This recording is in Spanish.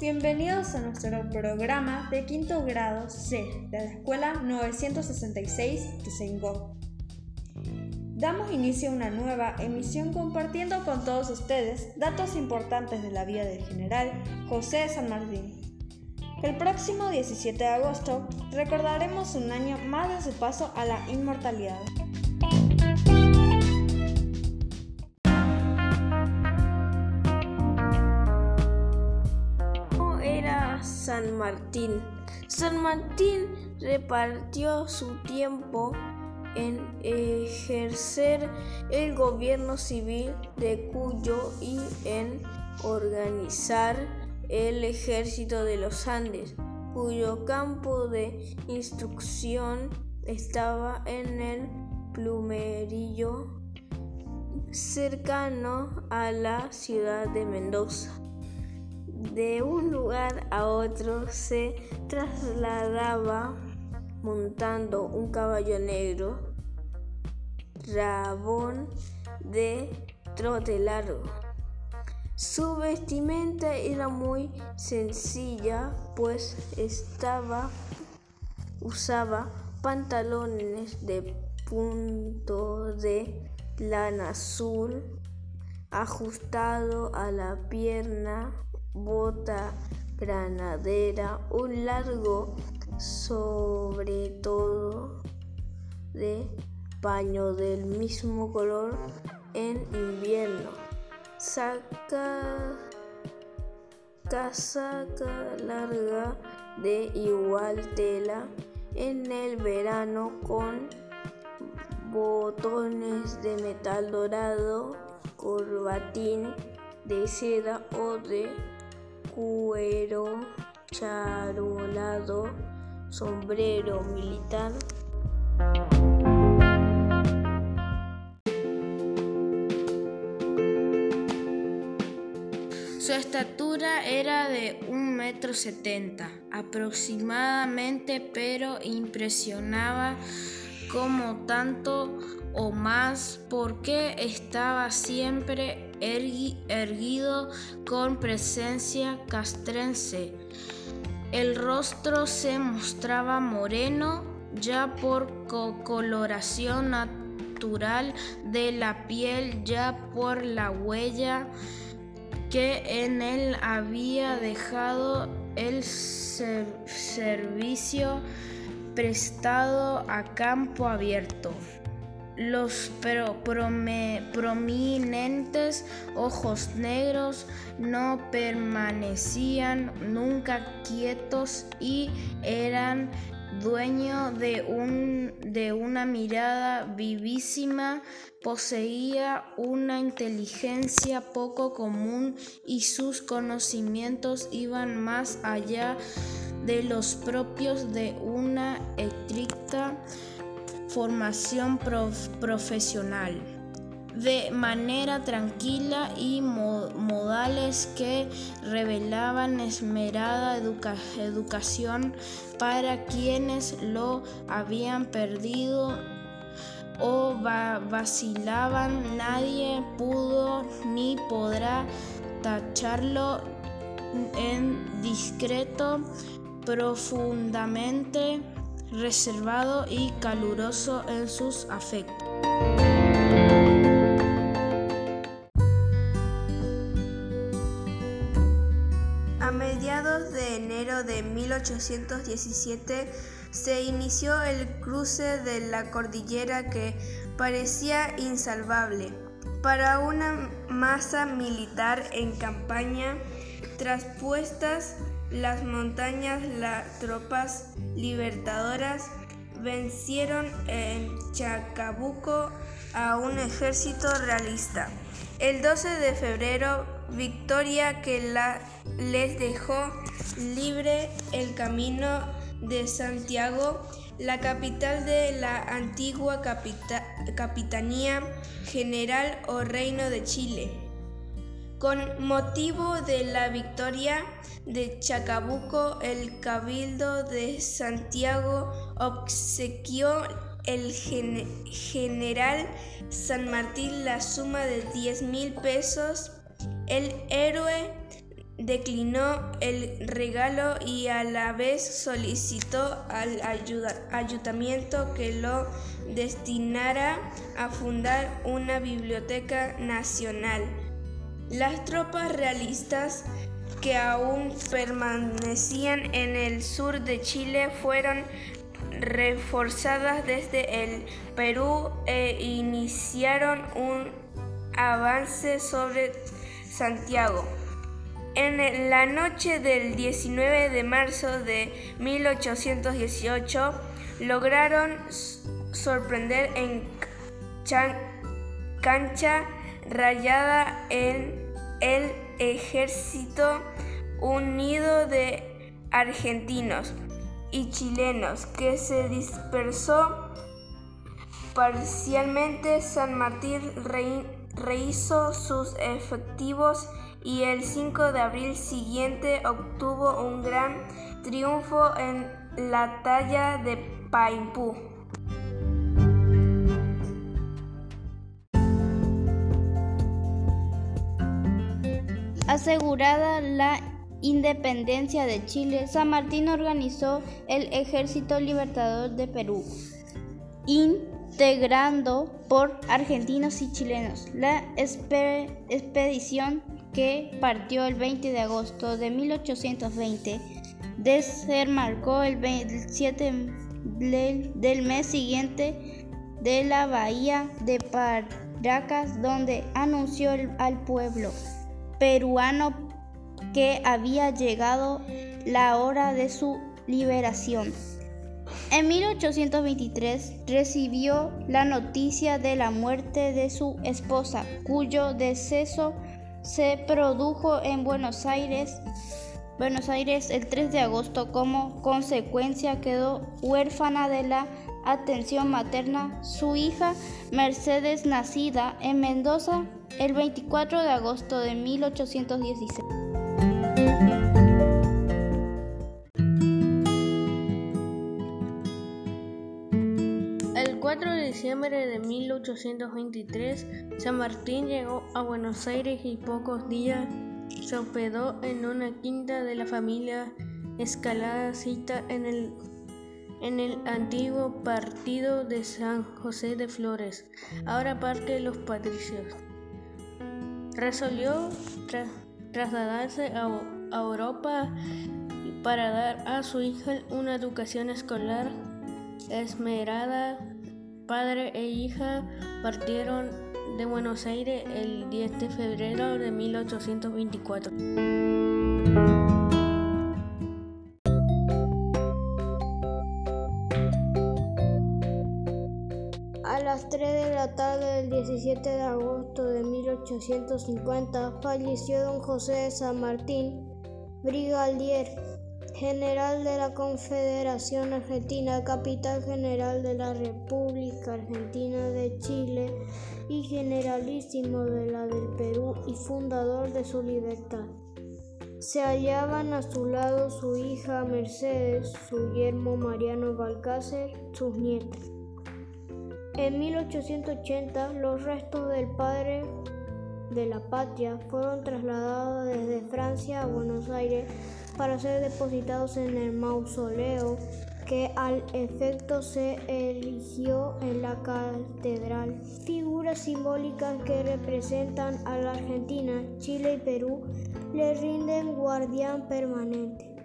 bienvenidos a nuestro programa de quinto grado C de la Escuela 966 de. Damos inicio a una nueva emisión compartiendo con todos ustedes datos importantes de la vida del general José San Martín. El próximo 17 de agosto recordaremos un año más de su paso a la inmortalidad. San Martín? San Martín repartió su tiempo en ejercer el gobierno civil de Cuyo y en organizar el ejército de los Andes, cuyo campo de instrucción estaba en el plumerillo cercano a la ciudad de Mendoza. De un lugar a otro se trasladaba montando un caballo negro, rabón de trote largo. Su vestimenta era muy sencilla, pues estaba usaba pantalones de punto de lana azul ajustado a la pierna, bota granadera, un largo sobre todo de paño del mismo color en invierno. Saca casaca larga de igual tela en el verano con botones de metal dorado, corbatín de seda o de cuero charolado sombrero militar. Su estatura era de un metro setenta aproximadamente, pero impresionaba como tanto o más porque estaba siempre erguido con presencia castrense. El rostro se mostraba moreno ya por coloración natural de la piel, ya por la huella que en él había dejado el servicio prestado a campo abierto. Los prominentes ojos negros no permanecían nunca quietos y eran dueño de, un, de una mirada vivísima, poseía una inteligencia poco común y sus conocimientos iban más allá de los propios de una estricta formación profesional de manera tranquila y modales que revelaban esmerada educación para quienes lo habían perdido o vacilaban. Nadie pudo ni podrá tacharlo en discreto, profundamente reservado y caluroso en sus afectos. A mediados de enero de 1817 se inició el cruce de la cordillera que parecía insalvable para una masa militar en campaña traspuestas las montañas, las tropas libertadoras vencieron en Chacabuco a un ejército realista. El 12 de febrero, victoria que les dejó libre el camino de Santiago, la capital de la antigua Capitanía General o Reino de Chile. Con motivo de la victoria de Chacabuco, el Cabildo de Santiago obsequió el general San Martín la suma de 10 mil pesos. El héroe declinó el regalo y a la vez solicitó al ayuntamiento que lo destinara a fundar una biblioteca nacional. Las tropas realistas que aún permanecían en el sur de Chile fueron reforzadas desde el Perú e iniciaron un avance sobre Santiago. En la noche del 19 de marzo de 1818 lograron sorprender en cancha rayada en el ejército unido de argentinos y chilenos que se dispersó parcialmente. San Martín rehizo sus efectivos y el 5 de abril siguiente obtuvo un gran triunfo en la talla de Paimpú. Asegurada la independencia de Chile, San Martín organizó el Ejército Libertador de Perú, integrando por argentinos y chilenos. La expedición que partió el 20 de agosto de 1820, desembarcó el 7 del mes siguiente de la bahía de Paracas, donde anunció al pueblo peruano que había llegado la hora de su liberación. En 1823 recibió la noticia de la muerte de su esposa, cuyo deceso se produjo en Buenos Aires. Buenos Aires el 3 de agosto como consecuencia quedó huérfana de la atención materna. Su hija Mercedes, nacida en Mendoza el 24 de agosto de 1816. El 4 de diciembre de 1823, San Martín llegó a Buenos Aires y pocos días se hospedó en una quinta de la familia Escalada Cita en el, en el antiguo partido de San José de Flores, ahora parte de los patricios. Resolvió trasladarse a, a Europa para dar a su hija una educación escolar esmerada padre e hija partieron de Buenos Aires el 10 de febrero de 1824. A las 3 de la tarde del 17 de agosto de 1850 falleció don José de San Martín, brigadier General de la Confederación Argentina, Capitán General de la República Argentina de Chile y Generalísimo de la del Perú y fundador de su libertad. Se hallaban a su lado su hija Mercedes, su yermo Mariano Balcácer, sus nietos. En 1880 los restos del padre de la patria fueron trasladados desde Francia a Buenos Aires para ser depositados en el mausoleo que al efecto se erigió en la catedral. Figuras simbólicas que representan a la Argentina, Chile y Perú le rinden guardián permanente.